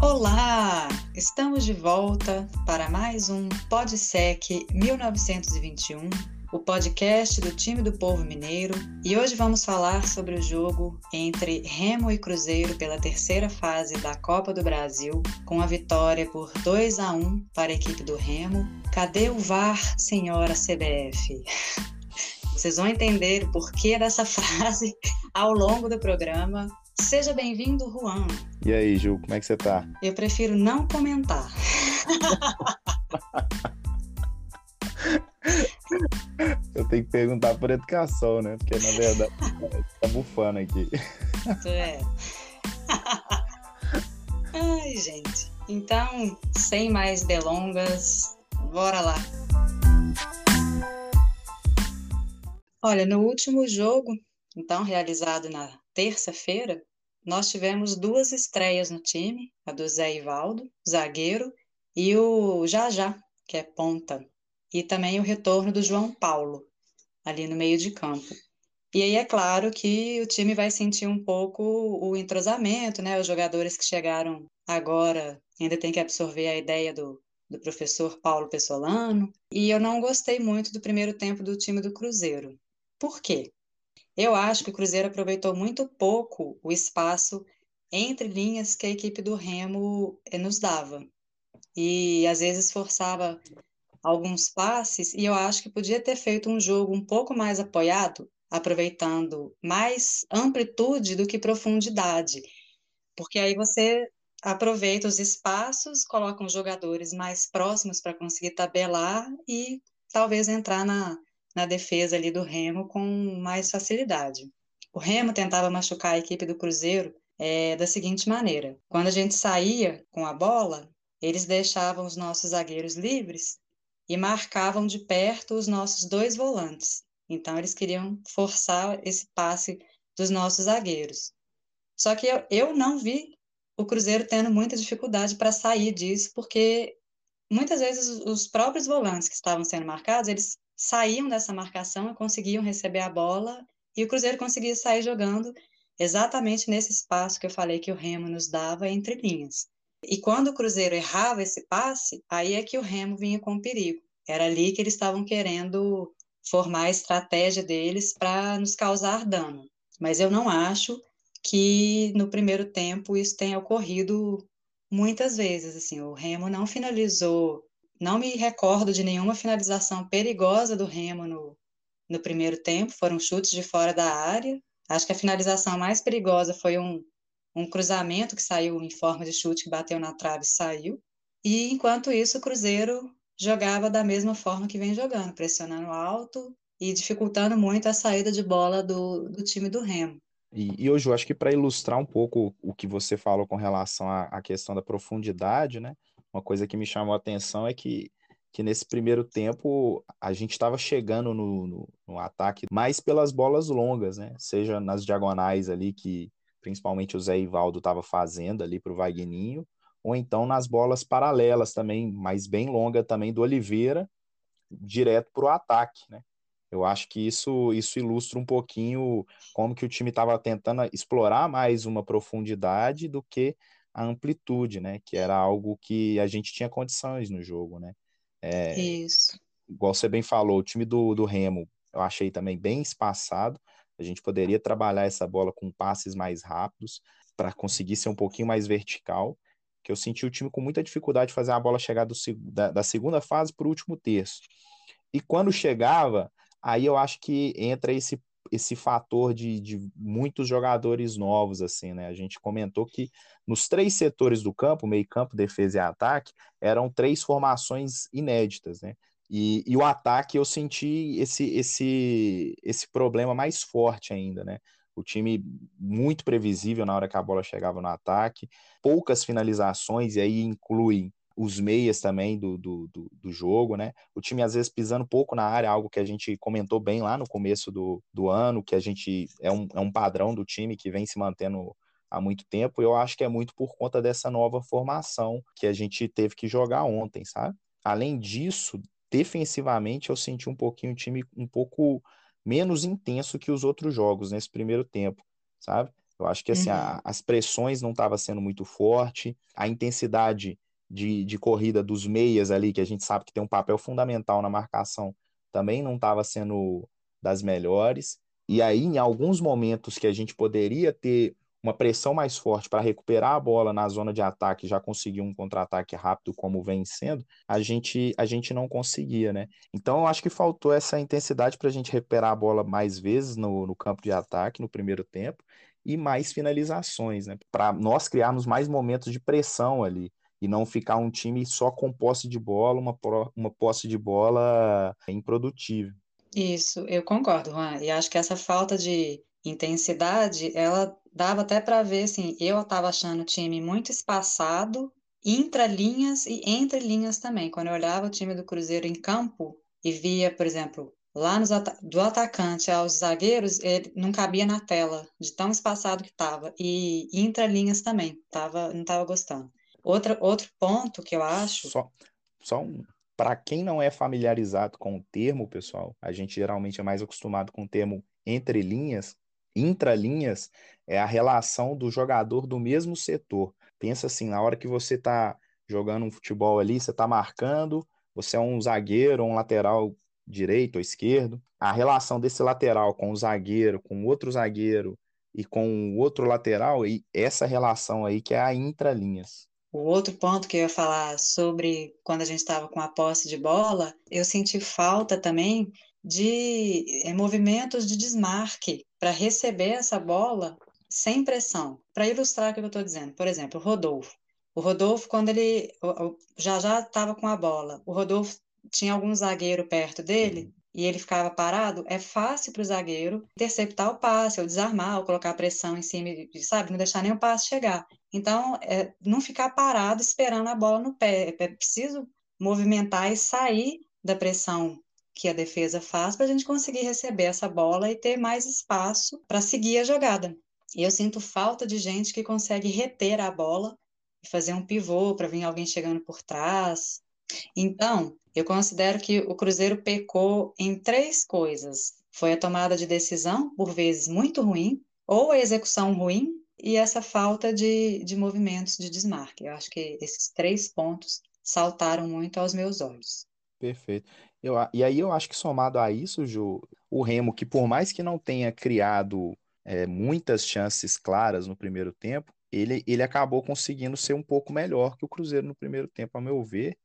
Olá! Estamos de volta para mais um PodSec 1921, o podcast do time do povo mineiro, e hoje vamos falar sobre o jogo entre Remo e Cruzeiro pela terceira fase da Copa do Brasil, com a vitória por 2 a 1 para a equipe do Remo. Cadê o VAR, senhora CBF? Vocês vão entender o porquê dessa frase ao longo do programa. Seja bem-vindo, Juan. E aí, Ju, como é que você tá? Eu prefiro não comentar. Eu tenho que perguntar por educação, né? Porque na verdade tá bufando aqui. É. Ai, gente. Então, sem mais delongas, bora lá. Olha, no último jogo, então realizado na terça-feira, nós tivemos duas estreias no time, a do Zé Ivaldo, zagueiro, e o Jajá, que é ponta, e também o retorno do João Paulo, ali no meio de campo. E aí é claro que o time vai sentir um pouco o entrosamento, né? Os jogadores que chegaram agora ainda tem que absorver a ideia do, do professor Paulo Pessolano. E eu não gostei muito do primeiro tempo do time do Cruzeiro. Por quê? Eu acho que o Cruzeiro aproveitou muito pouco o espaço entre linhas que a equipe do Remo eh, nos dava. E às vezes forçava alguns passes, e eu acho que podia ter feito um jogo um pouco mais apoiado, aproveitando mais amplitude do que profundidade. Porque aí você aproveita os espaços, coloca os jogadores mais próximos para conseguir tabelar e talvez entrar na, na defesa ali do Remo com mais facilidade. O Remo tentava machucar a equipe do Cruzeiro é, da seguinte maneira: quando a gente saía com a bola, eles deixavam os nossos zagueiros livres e marcavam de perto os nossos dois volantes. Então, eles queriam forçar esse passe dos nossos zagueiros. Só que eu, eu não vi o Cruzeiro tendo muita dificuldade para sair disso, porque muitas vezes os próprios volantes que estavam sendo marcados, eles saíam dessa marcação e conseguiam receber a bola, e o Cruzeiro conseguia sair jogando exatamente nesse espaço que eu falei que o Remo nos dava entre linhas. E quando o Cruzeiro errava esse passe, aí é que o Remo vinha com perigo. Era ali que eles estavam querendo formar a estratégia deles para nos causar dano. Mas eu não acho que no primeiro tempo isso tenha ocorrido muitas vezes. Assim, o Remo não finalizou não me recordo de nenhuma finalização perigosa do Remo no, no primeiro tempo, foram chutes de fora da área. Acho que a finalização mais perigosa foi um, um cruzamento que saiu em forma de chute, que bateu na trave e saiu. E enquanto isso, o Cruzeiro jogava da mesma forma que vem jogando, pressionando alto e dificultando muito a saída de bola do, do time do Remo. E, e hoje eu acho que para ilustrar um pouco o que você falou com relação à, à questão da profundidade, né? Uma coisa que me chamou a atenção é que, que nesse primeiro tempo a gente estava chegando no, no, no, ataque mais pelas bolas longas, né? Seja nas diagonais ali que principalmente o Zé Ivaldo estava fazendo ali para o Vagninho, ou então nas bolas paralelas também, mas bem longa também do Oliveira, direto para o ataque, né? Eu acho que isso, isso ilustra um pouquinho como que o time estava tentando explorar mais uma profundidade do que a amplitude, né? Que era algo que a gente tinha condições no jogo, né? É, Isso. Igual você bem falou, o time do, do Remo eu achei também bem espaçado. A gente poderia trabalhar essa bola com passes mais rápidos para conseguir ser um pouquinho mais vertical. Que eu senti o time com muita dificuldade de fazer a bola chegar do, da, da segunda fase para o último terço. E quando chegava, aí eu acho que entra esse esse fator de, de muitos jogadores novos, assim, né? A gente comentou que nos três setores do campo, meio campo, defesa e ataque, eram três formações inéditas, né? E, e, o ataque eu senti esse, esse, esse problema mais forte ainda, né? O time muito previsível na hora que a bola chegava no ataque, poucas finalizações, e aí inclui os meias também do, do, do, do, jogo, né? O time às vezes pisando pouco na área, algo que a gente comentou bem lá no começo do, do ano, que a gente é um, é um padrão do time que vem se mantendo há muito tempo. Eu acho que é muito por conta dessa nova formação que a gente teve que jogar ontem, sabe? Além disso, defensivamente eu senti um pouquinho o time um pouco menos intenso que os outros jogos nesse primeiro tempo, sabe? Eu acho que assim, uhum. a, as pressões não estavam sendo muito forte, a intensidade de, de corrida dos meias ali, que a gente sabe que tem um papel fundamental na marcação, também não estava sendo das melhores. E aí, em alguns momentos que a gente poderia ter uma pressão mais forte para recuperar a bola na zona de ataque, já conseguir um contra-ataque rápido como vem sendo, a gente a gente não conseguia, né? Então eu acho que faltou essa intensidade para a gente recuperar a bola mais vezes no, no campo de ataque no primeiro tempo e mais finalizações, né? Para nós criarmos mais momentos de pressão ali e não ficar um time só com posse de bola, uma, uma posse de bola improdutível. Isso, eu concordo, Juan. E acho que essa falta de intensidade, ela dava até para ver, assim, eu estava achando o time muito espaçado, intra-linhas e entre linhas também. Quando eu olhava o time do Cruzeiro em campo e via, por exemplo, lá nos do atacante aos zagueiros, ele não cabia na tela, de tão espaçado que estava. E intra-linhas também, tava, não estava gostando. Outra, outro ponto que eu acho. Só, só um. Para quem não é familiarizado com o termo, pessoal, a gente geralmente é mais acostumado com o termo entre linhas, intralinhas é a relação do jogador do mesmo setor. Pensa assim, na hora que você está jogando um futebol ali, você está marcando, você é um zagueiro, um lateral direito ou esquerdo, a relação desse lateral com o zagueiro, com outro zagueiro e com o outro lateral, e essa relação aí que é a intralinhas. O outro ponto que eu ia falar sobre quando a gente estava com a posse de bola, eu senti falta também de é, movimentos de desmarque para receber essa bola sem pressão. Para ilustrar o que eu estou dizendo, por exemplo, o Rodolfo. O Rodolfo, quando ele já já estava com a bola, o Rodolfo tinha algum zagueiro perto dele e ele ficava parado, é fácil para o zagueiro interceptar o passe, ou desarmar, ou colocar pressão em cima, sabe, não deixar nem o passe chegar. Então, é, não ficar parado esperando a bola no pé. É preciso movimentar e sair da pressão que a defesa faz para a gente conseguir receber essa bola e ter mais espaço para seguir a jogada. E eu sinto falta de gente que consegue reter a bola e fazer um pivô para vir alguém chegando por trás. Então, eu considero que o Cruzeiro pecou em três coisas: foi a tomada de decisão, por vezes muito ruim, ou a execução ruim, e essa falta de, de movimentos de desmarque. Eu acho que esses três pontos saltaram muito aos meus olhos. Perfeito. Eu, e aí eu acho que somado a isso, Ju, o Remo, que por mais que não tenha criado é, muitas chances claras no primeiro tempo, ele, ele acabou conseguindo ser um pouco melhor que o Cruzeiro no primeiro tempo, a meu ver,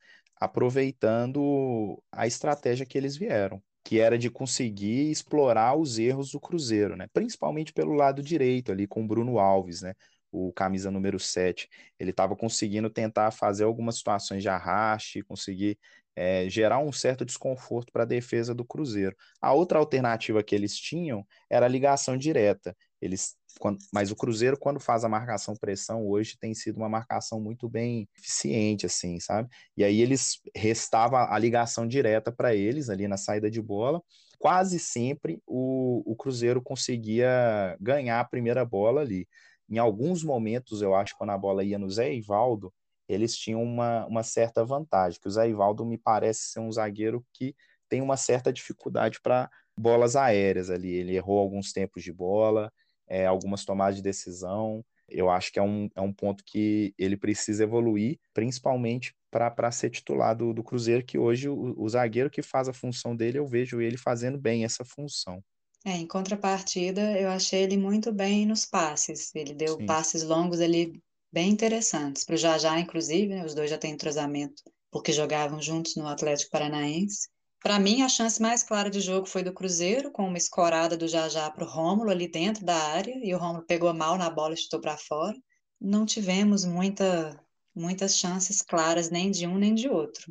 aproveitando a estratégia que eles vieram, que era de conseguir explorar os erros do Cruzeiro, né? principalmente pelo lado direito, ali com o Bruno Alves, né? o camisa número 7. Ele estava conseguindo tentar fazer algumas situações de arraste, conseguir é, gerar um certo desconforto para a defesa do Cruzeiro. A outra alternativa que eles tinham era a ligação direta. Eles, quando, mas o Cruzeiro, quando faz a marcação pressão, hoje tem sido uma marcação muito bem eficiente, assim, sabe? E aí eles restava a ligação direta para eles ali na saída de bola. Quase sempre o, o Cruzeiro conseguia ganhar a primeira bola ali. Em alguns momentos, eu acho, quando a bola ia no Zé Ivaldo, eles tinham uma, uma certa vantagem, que o Zé Ivaldo me parece ser um zagueiro que tem uma certa dificuldade para bolas aéreas ali. Ele errou alguns tempos de bola, é, algumas tomadas de decisão. Eu acho que é um, é um ponto que ele precisa evoluir, principalmente para ser titular do, do Cruzeiro, que hoje o, o zagueiro que faz a função dele, eu vejo ele fazendo bem essa função. É, em contrapartida, eu achei ele muito bem nos passes. Ele deu Sim. passes longos ali bem interessantes. Para o Jajá, inclusive, né, os dois já têm entrosamento, porque jogavam juntos no Atlético Paranaense. Para mim, a chance mais clara de jogo foi do Cruzeiro, com uma escorada do Jajá para o Rômulo ali dentro da área, e o Rômulo pegou mal na bola e chutou para fora. Não tivemos muita, muitas chances claras, nem de um nem de outro.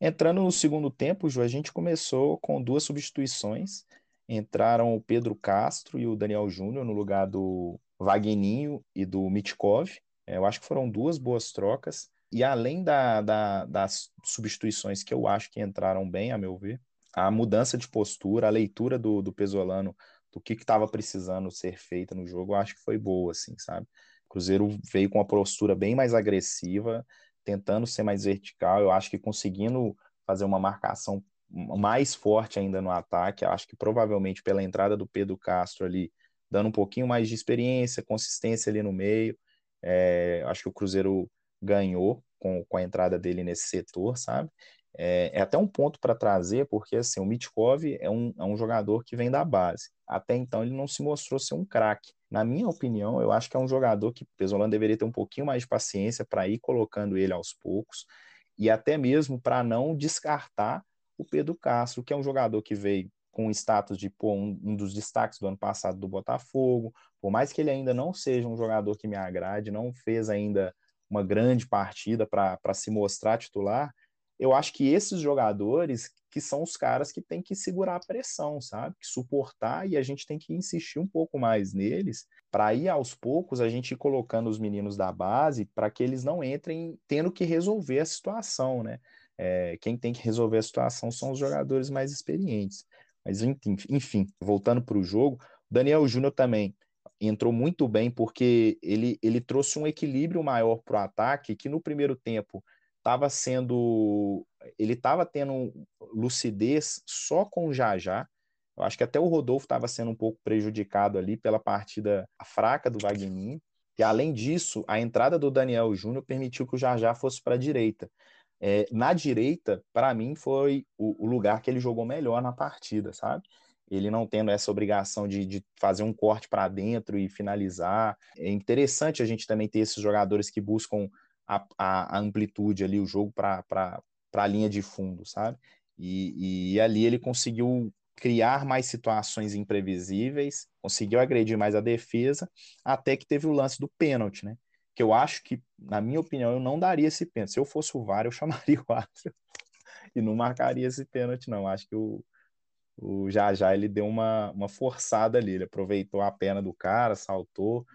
Entrando no segundo tempo, Ju, a gente começou com duas substituições. Entraram o Pedro Castro e o Daniel Júnior no lugar do Vagninho e do Mitkov. É, eu acho que foram duas boas trocas. E além da, da, das substituições que eu acho que entraram bem, a meu ver, a mudança de postura, a leitura do, do Pesolano, do que estava precisando ser feita no jogo, eu acho que foi boa, assim, sabe? O Cruzeiro veio com uma postura bem mais agressiva, tentando ser mais vertical, eu acho que conseguindo fazer uma marcação mais forte ainda no ataque, eu acho que provavelmente pela entrada do Pedro Castro ali, dando um pouquinho mais de experiência, consistência ali no meio. É, acho que o Cruzeiro ganhou com, com a entrada dele nesse setor, sabe? É, é até um ponto para trazer, porque assim, o Mitkov é um, é um jogador que vem da base. Até então ele não se mostrou ser um craque. Na minha opinião, eu acho que é um jogador que o Pesolano deveria ter um pouquinho mais de paciência para ir colocando ele aos poucos e até mesmo para não descartar o Pedro Castro, que é um jogador que veio com o status de pô, um, um, dos destaques do ano passado do Botafogo, por mais que ele ainda não seja um jogador que me agrade, não fez ainda uma grande partida para se mostrar titular, eu acho que esses jogadores que são os caras que têm que segurar a pressão, sabe? Que suportar e a gente tem que insistir um pouco mais neles para ir aos poucos a gente ir colocando os meninos da base para que eles não entrem tendo que resolver a situação, né? É, quem tem que resolver a situação são os jogadores mais experientes. Mas enfim, voltando para o jogo, Daniel Júnior também entrou muito bem porque ele, ele trouxe um equilíbrio maior para o ataque que no primeiro tempo estava sendo. Ele estava tendo lucidez só com o Jajá. Eu acho que até o Rodolfo estava sendo um pouco prejudicado ali pela partida fraca do Wagner. E além disso, a entrada do Daniel Júnior permitiu que o Jajá fosse para a direita. É, na direita, para mim, foi o, o, lugar que ele jogou melhor na partida, sabe? Ele não tendo essa obrigação de, de fazer um corte para dentro e finalizar. É interessante a gente também ter esses jogadores que buscam a, a, amplitude ali, o jogo para a linha de fundo, sabe? E, e ali ele conseguiu criar mais situações imprevisíveis, conseguiu agredir mais a defesa, até que teve o lance do pênalti, né? Que eu acho que, na minha opinião, eu não daria esse pênalti. Se eu fosse o VAR, eu chamaria o árbitro e não marcaria esse pênalti, não. Acho que o, o Jajá ele deu uma, uma forçada ali, ele aproveitou a perna do cara, saltou,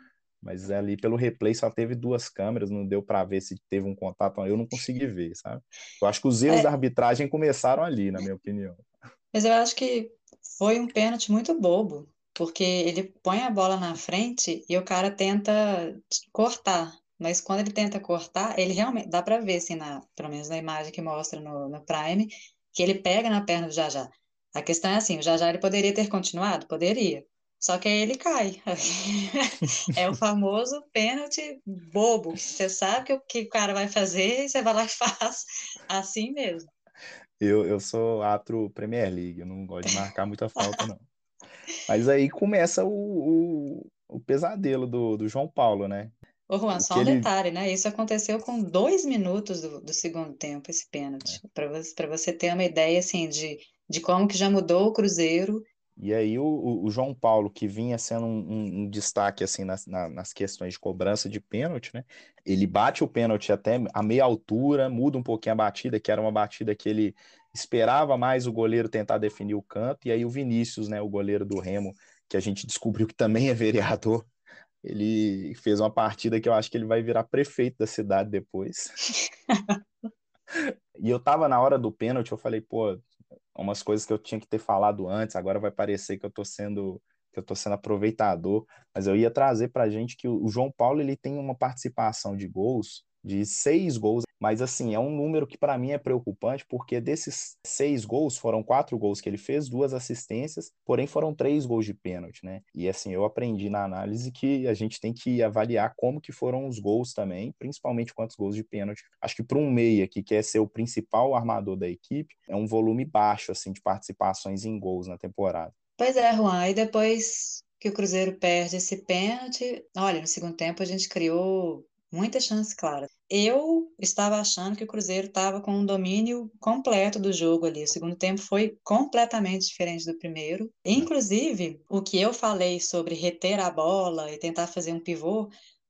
mas ali pelo replay só teve duas câmeras, não deu para ver se teve um contato, eu não consegui ver, sabe? Eu acho que os erros é. da arbitragem começaram ali, na minha opinião. Mas eu acho que foi um pênalti muito bobo, porque ele põe a bola na frente e o cara tenta cortar, mas quando ele tenta cortar, ele realmente dá para ver assim na, pelo menos na imagem que mostra no, no Prime, que ele pega na perna do Jajá. A questão é assim, o Jajá ele poderia ter continuado, poderia, só que aí ele cai. é o famoso pênalti bobo. Você sabe que o que o cara vai fazer e você vai lá e faz assim mesmo. Eu, eu sou atro Premier League, eu não gosto de marcar muita falta, não. Mas aí começa o, o, o pesadelo do, do João Paulo, né? Ô, Juan, só um ele... detalhe, né? Isso aconteceu com dois minutos do, do segundo tempo, esse pênalti. É. Para você, você ter uma ideia, assim, de, de como que já mudou o Cruzeiro e aí o, o, João Paulo, que vinha sendo um, um, destaque assim nas, na, nas questões de cobrança de pênalti, né? Ele bate o pênalti até a meia altura, muda um pouquinho a batida, que era uma batida que ele esperava mais o goleiro tentar definir o canto, e aí o Vinícius, né, o goleiro do Remo, que a gente descobriu que também é vereador, ele fez uma partida que eu acho que ele vai virar prefeito da cidade depois. e eu tava na hora do pênalti, eu falei, pô, umas coisas que eu tinha que ter falado antes, agora vai parecer que eu estou sendo que eu estou sendo aproveitador, mas eu ia trazer para a gente que o João Paulo ele tem uma participação de gols de seis gols, mas assim, é um número que para mim é preocupante, porque desses seis gols, foram quatro gols que ele fez, duas assistências, porém foram três gols de pênalti, né? E assim, eu aprendi na análise que a gente tem que avaliar como que foram os gols também, principalmente quantos gols de pênalti. Acho que para um meia que quer ser o principal armador da equipe, é um volume baixo, assim, de participações em gols na temporada. Pois é, Juan, e depois que o Cruzeiro perde esse pênalti, olha, no segundo tempo a gente criou muita chance clara. Eu estava achando que o Cruzeiro estava com um domínio completo do jogo ali. O segundo tempo foi completamente diferente do primeiro. Inclusive, o que eu falei sobre reter a bola e tentar fazer um pivô,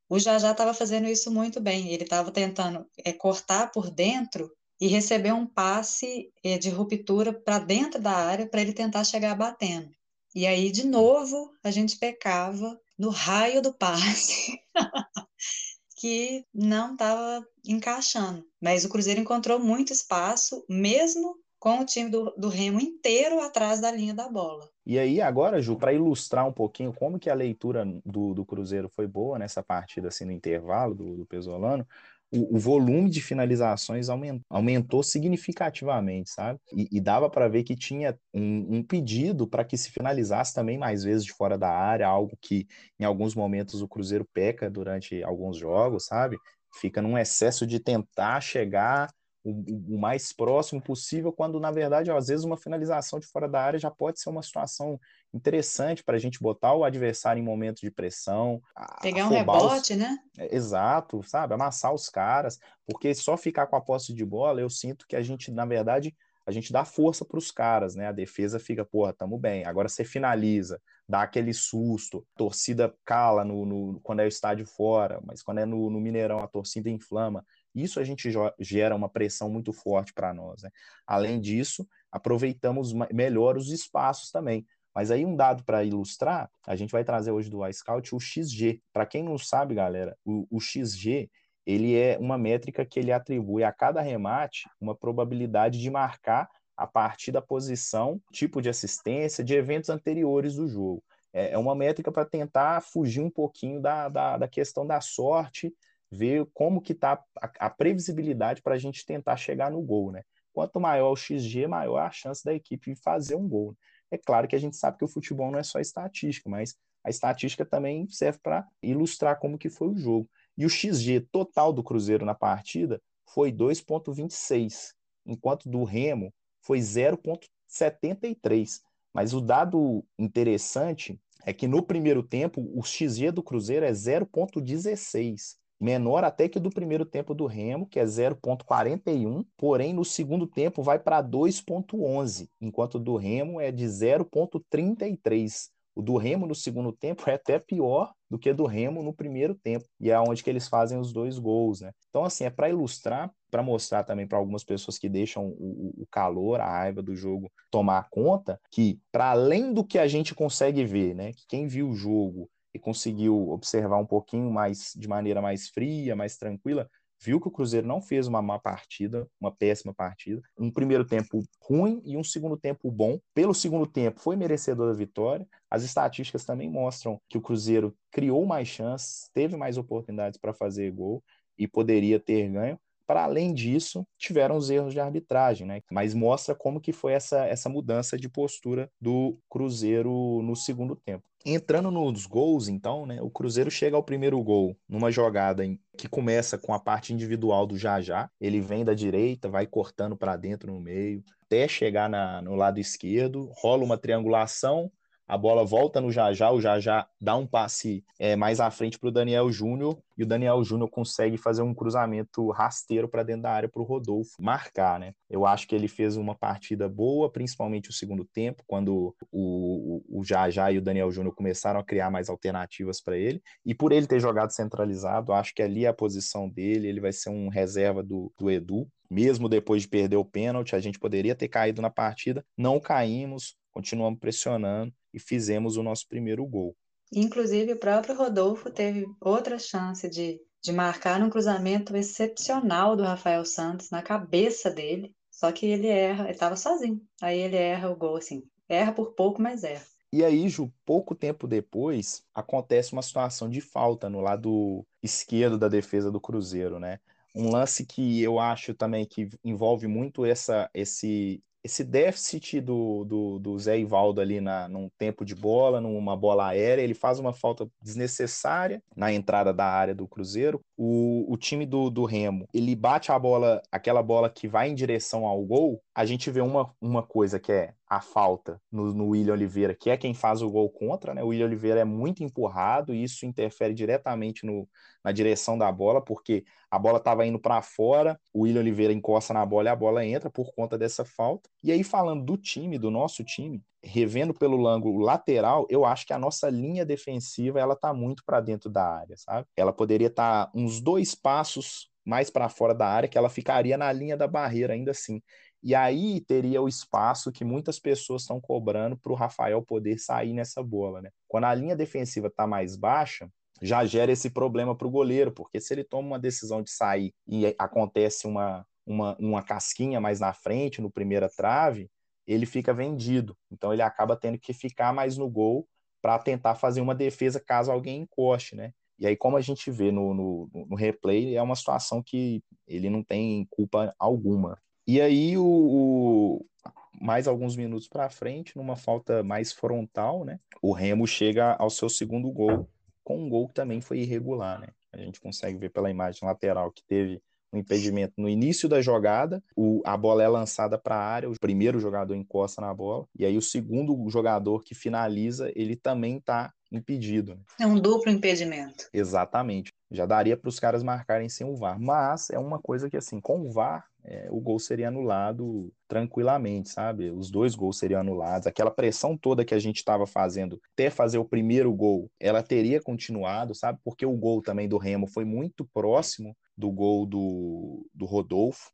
o Jajá estava fazendo isso muito bem. Ele estava tentando é, cortar por dentro e receber um passe é, de ruptura para dentro da área para ele tentar chegar batendo. E aí, de novo, a gente pecava no raio do passe. que não estava encaixando. Mas o Cruzeiro encontrou muito espaço, mesmo com o time do, do Remo inteiro atrás da linha da bola. E aí, agora, Ju, para ilustrar um pouquinho como que a leitura do, do Cruzeiro foi boa nessa partida, assim, no intervalo do, do Pesolano, o, o volume de finalizações aumentou, aumentou significativamente, sabe? E, e dava para ver que tinha um, um pedido para que se finalizasse também mais vezes de fora da área, algo que em alguns momentos o Cruzeiro peca durante alguns jogos, sabe? Fica num excesso de tentar chegar o, o, mais próximo possível, quando na verdade, às vezes, uma finalização de fora da área já pode ser uma situação interessante para a gente botar o adversário em momentos de pressão. Pegar um rebote, os... né? É, exato, sabe? Amassar os caras, porque só ficar com a posse de bola, eu sinto que a gente, na verdade, a gente dá força para os caras, né? A defesa fica, porra, tamo bem. Agora você finaliza, dá aquele susto, a torcida cala no, no, quando é o estádio fora, mas quando é no, no Mineirão a torcida inflama. Isso a gente gera uma pressão muito forte para nós. Né? Além disso, aproveitamos melhor os espaços também. Mas aí um dado para ilustrar, a gente vai trazer hoje do iScout o XG. Para quem não sabe, galera, o, o XG ele é uma métrica que ele atribui a cada remate uma probabilidade de marcar a partir da posição, tipo de assistência, de eventos anteriores do jogo. É, é uma métrica para tentar fugir um pouquinho da, da, da, questão da sorte, ver como que está a, a, previsibilidade para a gente tentar chegar no gol, né? Quanto maior o XG, maior a chance da equipe fazer um gol. É claro que a gente sabe que o futebol não é só estatística, mas a estatística também serve para ilustrar como que foi o jogo. E o XG total do Cruzeiro na partida foi 2,26, enquanto do Remo foi 0,73. Mas o dado interessante é que no primeiro tempo o XG do Cruzeiro é 0,16 menor até que do primeiro tempo do Remo, que é 0,41, porém no segundo tempo vai para 2,11, enquanto do Remo é de 0,33. O do Remo no segundo tempo é até pior do que do Remo no primeiro tempo, e é onde que eles fazem os dois gols, né? Então, assim, é para ilustrar, para mostrar também para algumas pessoas que deixam o, o, calor, a raiva do jogo tomar conta, que para além do que a gente consegue ver, né? Que quem viu o jogo e conseguiu observar um pouquinho mais de maneira mais fria, mais tranquila, viu que o Cruzeiro não fez uma má partida, uma péssima partida, um primeiro tempo ruim e um segundo tempo bom. Pelo segundo tempo foi merecedor da vitória. As estatísticas também mostram que o Cruzeiro criou mais chances, teve mais oportunidades para fazer gol e poderia ter ganho. Para além disso, tiveram os erros de arbitragem, né? Mas mostra como que foi essa, essa mudança de postura do Cruzeiro no segundo tempo. Entrando nos gols, então, né, o Cruzeiro chega ao primeiro gol numa jogada que começa com a parte individual do Jajá. Ele vem da direita, vai cortando para dentro no meio, até chegar na, no lado esquerdo, rola uma triangulação, a bola volta no Jajá, o Jajá dá um passe é, mais à frente para o Daniel Júnior e o Daniel Júnior consegue fazer um cruzamento rasteiro para dentro da área para o Rodolfo marcar, né? Eu acho que ele fez uma partida boa, principalmente o segundo tempo, quando o, o, o Jajá e o Daniel Júnior começaram a criar mais alternativas para ele. E por ele ter jogado centralizado, acho que ali é a posição dele, ele vai ser um reserva do, do Edu. Mesmo depois de perder o pênalti, a gente poderia ter caído na partida, não caímos, continuamos pressionando e fizemos o nosso primeiro gol. Inclusive, o próprio Rodolfo teve outra chance de, de marcar um cruzamento excepcional do Rafael Santos na cabeça dele, só que ele erra, ele estava sozinho. Aí ele erra o gol, assim, erra por pouco, mas erra. E aí, Ju, pouco tempo depois, acontece uma situação de falta no lado esquerdo da defesa do Cruzeiro, né? Um lance que eu acho também que envolve muito essa, esse, esse déficit do, do, do Zé Ivaldo ali na, num tempo de bola, numa bola aérea, ele faz uma falta desnecessária na entrada da área do Cruzeiro. O, o time do, do Remo, ele bate a bola, aquela bola que vai em direção ao gol, a gente vê uma, uma coisa que é a falta no, no William Oliveira, que é quem faz o gol contra, né? O William Oliveira é muito empurrado e isso interfere diretamente no, na direção da bola, porque a bola estava indo para fora, o William Oliveira encosta na bola e a bola entra por conta dessa falta. E aí, falando do time, do nosso time, revendo pelo ângulo lateral, eu acho que a nossa linha defensiva ela tá muito para dentro da área, sabe? Ela poderia estar tá uns dois passos mais para fora da área, que ela ficaria na linha da barreira ainda assim. E aí teria o espaço que muitas pessoas estão cobrando para o Rafael poder sair nessa bola, né? Quando a linha defensiva está mais baixa, já gera esse problema para o goleiro, porque se ele toma uma decisão de sair e acontece uma, uma, uma casquinha mais na frente, no primeira trave, ele fica vendido. Então ele acaba tendo que ficar mais no gol para tentar fazer uma defesa caso alguém encoste, né? E aí, como a gente vê no, no, no replay, é uma situação que ele não tem culpa alguma. E aí, o, o mais alguns minutos para frente, numa falta mais frontal, né? O Remo chega ao seu segundo gol, com um gol que também foi irregular, né? A gente consegue ver pela imagem lateral que teve um impedimento no início da jogada, o, a bola é lançada para a área, o primeiro jogador encosta na bola, e aí o segundo jogador que finaliza, ele também está impedido. Né? É um duplo impedimento. Exatamente. Já daria para os caras marcarem sem o VAR, mas é uma coisa que, assim, com o VAR, é, o gol seria anulado tranquilamente, sabe? Os dois gols seriam anulados. Aquela pressão toda que a gente estava fazendo até fazer o primeiro gol, ela teria continuado, sabe? Porque o gol também do Remo foi muito próximo do gol do, do Rodolfo.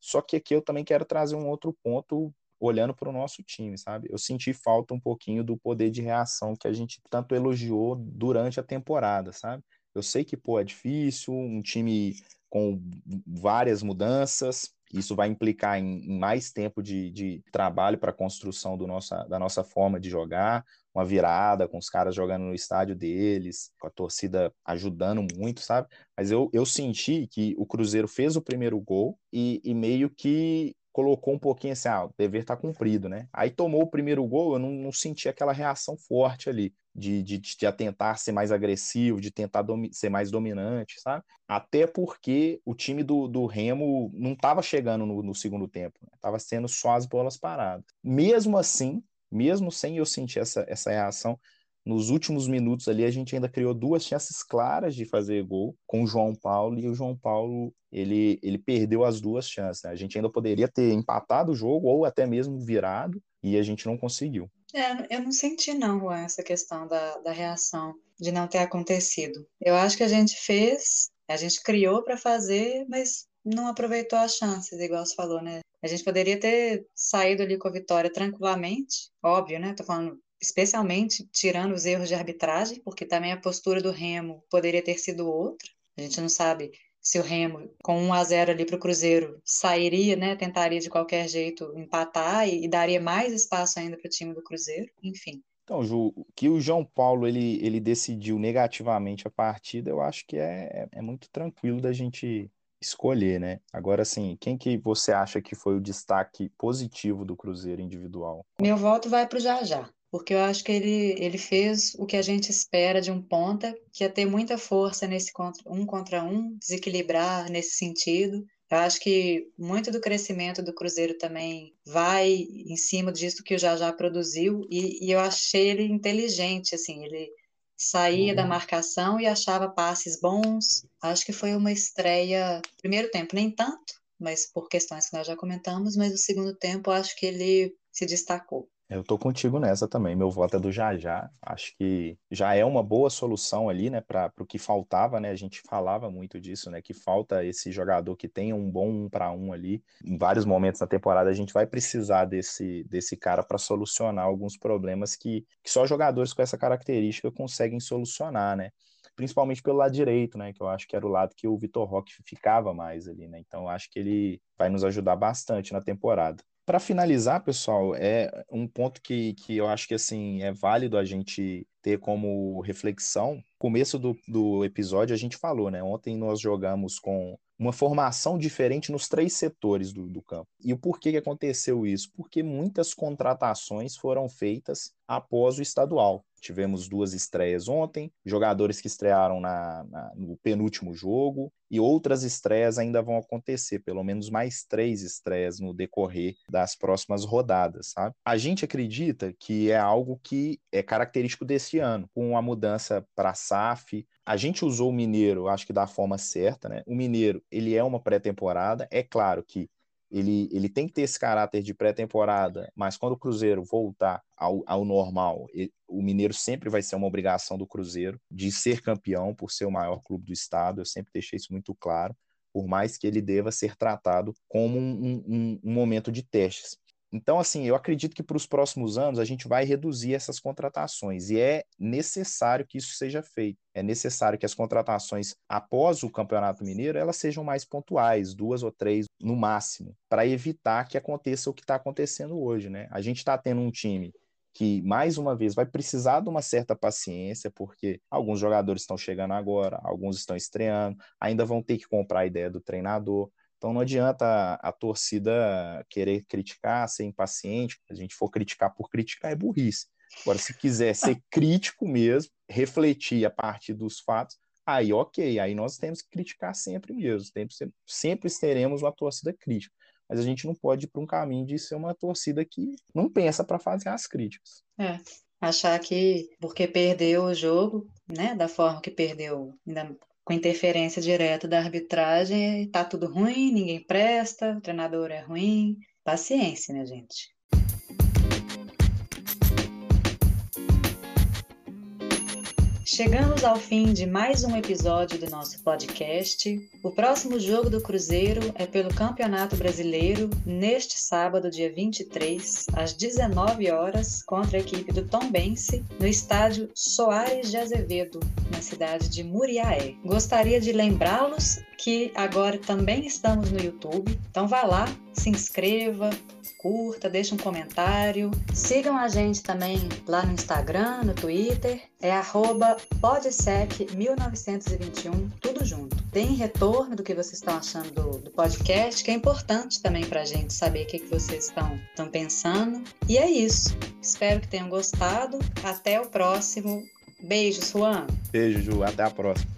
Só que aqui eu também quero trazer um outro ponto olhando para o nosso time, sabe? Eu senti falta um pouquinho do poder de reação que a gente tanto elogiou durante a temporada, sabe? Eu sei que, pô, é difícil, um time com várias mudanças, isso vai implicar em, mais tempo de, de trabalho para a construção do nossa, da nossa forma de jogar, uma virada com os caras jogando no estádio deles, com a torcida ajudando muito, sabe? Mas eu, eu senti que o Cruzeiro fez o primeiro gol e, e meio que colocou um pouquinho assim, ah, o dever tá cumprido, né? Aí tomou o primeiro gol, eu não, não senti aquela reação forte ali, de, de, de atentar ser mais agressivo, de tentar ser mais dominante, sabe? Até porque o time do, do Remo não estava chegando no, no, segundo tempo, estava né? sendo só as bolas paradas. Mesmo assim, mesmo sem eu sentir essa, essa reação, nos últimos minutos ali a gente ainda criou duas chances claras de fazer gol com o João Paulo e o João Paulo ele, ele perdeu as duas chances. Né? A gente ainda poderia ter empatado o jogo ou até mesmo virado e a gente não conseguiu. É, eu não senti não, essa questão da, da reação de não ter acontecido. Eu acho que a gente fez, a gente criou para fazer, mas não aproveitou as chances, igual você falou, né? A gente poderia ter saído ali com a vitória tranquilamente, óbvio, né? Tô falando especialmente tirando os erros de arbitragem, porque também a postura do Remo poderia ter sido outra. A gente não sabe se o Remo, com 1 a 0 ali para o Cruzeiro, sairia, né, tentaria de qualquer jeito empatar e, e daria mais espaço ainda para o time do Cruzeiro, enfim. Então, Ju, que o João Paulo ele, ele decidiu negativamente a partida, eu acho que é, é, é muito tranquilo da gente escolher, né? Agora, assim, quem que você acha que foi o destaque positivo do Cruzeiro individual? Meu voto vai para o Jajá porque eu acho que ele, ele fez o que a gente espera de um ponta, que é ter muita força nesse contra, um contra um, desequilibrar nesse sentido. Eu acho que muito do crescimento do Cruzeiro também vai em cima disso que o Jajá produziu, e, e eu achei ele inteligente, assim, ele saía uhum. da marcação e achava passes bons. Acho que foi uma estreia, primeiro tempo nem tanto, mas por questões que nós já comentamos, mas o segundo tempo acho que ele se destacou. Eu tô contigo nessa também. Meu voto é do Jajá. Acho que já é uma boa solução ali, né, para o que faltava, né? A gente falava muito disso, né, que falta esse jogador que tenha um bom um para um ali. Em vários momentos da temporada a gente vai precisar desse desse cara para solucionar alguns problemas que, que só jogadores com essa característica conseguem solucionar, né? Principalmente pelo lado direito, né, que eu acho que era o lado que o Vitor Roque ficava mais ali, né? Então acho que ele vai nos ajudar bastante na temporada. Para finalizar, pessoal, é um ponto que, que eu acho que assim é válido a gente ter como reflexão. Começo do, do episódio a gente falou, né? Ontem nós jogamos com uma formação diferente nos três setores do, do campo. E o porquê que aconteceu isso? Porque muitas contratações foram feitas após o estadual. Tivemos duas estreias ontem, jogadores que estrearam na, na, no penúltimo jogo, e outras estreias ainda vão acontecer, pelo menos mais três estreias no decorrer das próximas rodadas, sabe? A gente acredita que é algo que é característico desse ano, com a mudança para SAF. A gente usou o Mineiro, acho que da forma certa, né? O Mineiro, ele é uma pré-temporada, é claro que ele, ele tem que ter esse caráter de pré-temporada, mas quando o Cruzeiro voltar ao, ao normal, ele, o Mineiro sempre vai ser uma obrigação do Cruzeiro de ser campeão por ser o maior clube do estado. Eu sempre deixei isso muito claro, por mais que ele deva ser tratado como um, um, um momento de testes. Então, assim, eu acredito que para os próximos anos a gente vai reduzir essas contratações e é necessário que isso seja feito. É necessário que as contratações após o Campeonato Mineiro elas sejam mais pontuais, duas ou três no máximo, para evitar que aconteça o que está acontecendo hoje, né? A gente está tendo um time que, mais uma vez, vai precisar de uma certa paciência, porque alguns jogadores estão chegando agora, alguns estão estreando, ainda vão ter que comprar a ideia do treinador. Então não adianta a, a torcida querer criticar, ser impaciente. Se a gente for criticar por criticar, é burrice. Agora, se quiser ser crítico mesmo, refletir a partir dos fatos, aí ok, aí nós temos que criticar sempre mesmo, sempre, sempre teremos uma torcida crítica mas a gente não pode ir para um caminho de ser uma torcida que não pensa para fazer as críticas. É, achar que porque perdeu o jogo, né, da forma que perdeu, ainda com interferência direta da arbitragem, tá tudo ruim, ninguém presta, o treinador é ruim. Paciência, né, gente? Chegamos ao fim de mais um episódio do nosso podcast. O próximo jogo do Cruzeiro é pelo Campeonato Brasileiro, neste sábado, dia 23, às 19 horas, contra a equipe do Tombense, no estádio Soares de Azevedo, cidade de Muriaé. Gostaria de lembrá-los que agora também estamos no YouTube, então vá lá, se inscreva, curta, deixe um comentário. Sigam a gente também lá no Instagram, no Twitter, é podsec1921, tudo junto. Deem retorno do que vocês estão achando do, do podcast, que é importante também para a gente saber o que, que vocês estão pensando. E é isso. Espero que tenham gostado. Até o próximo. Beijo, Suan. Beijo, Ju. Até a próxima.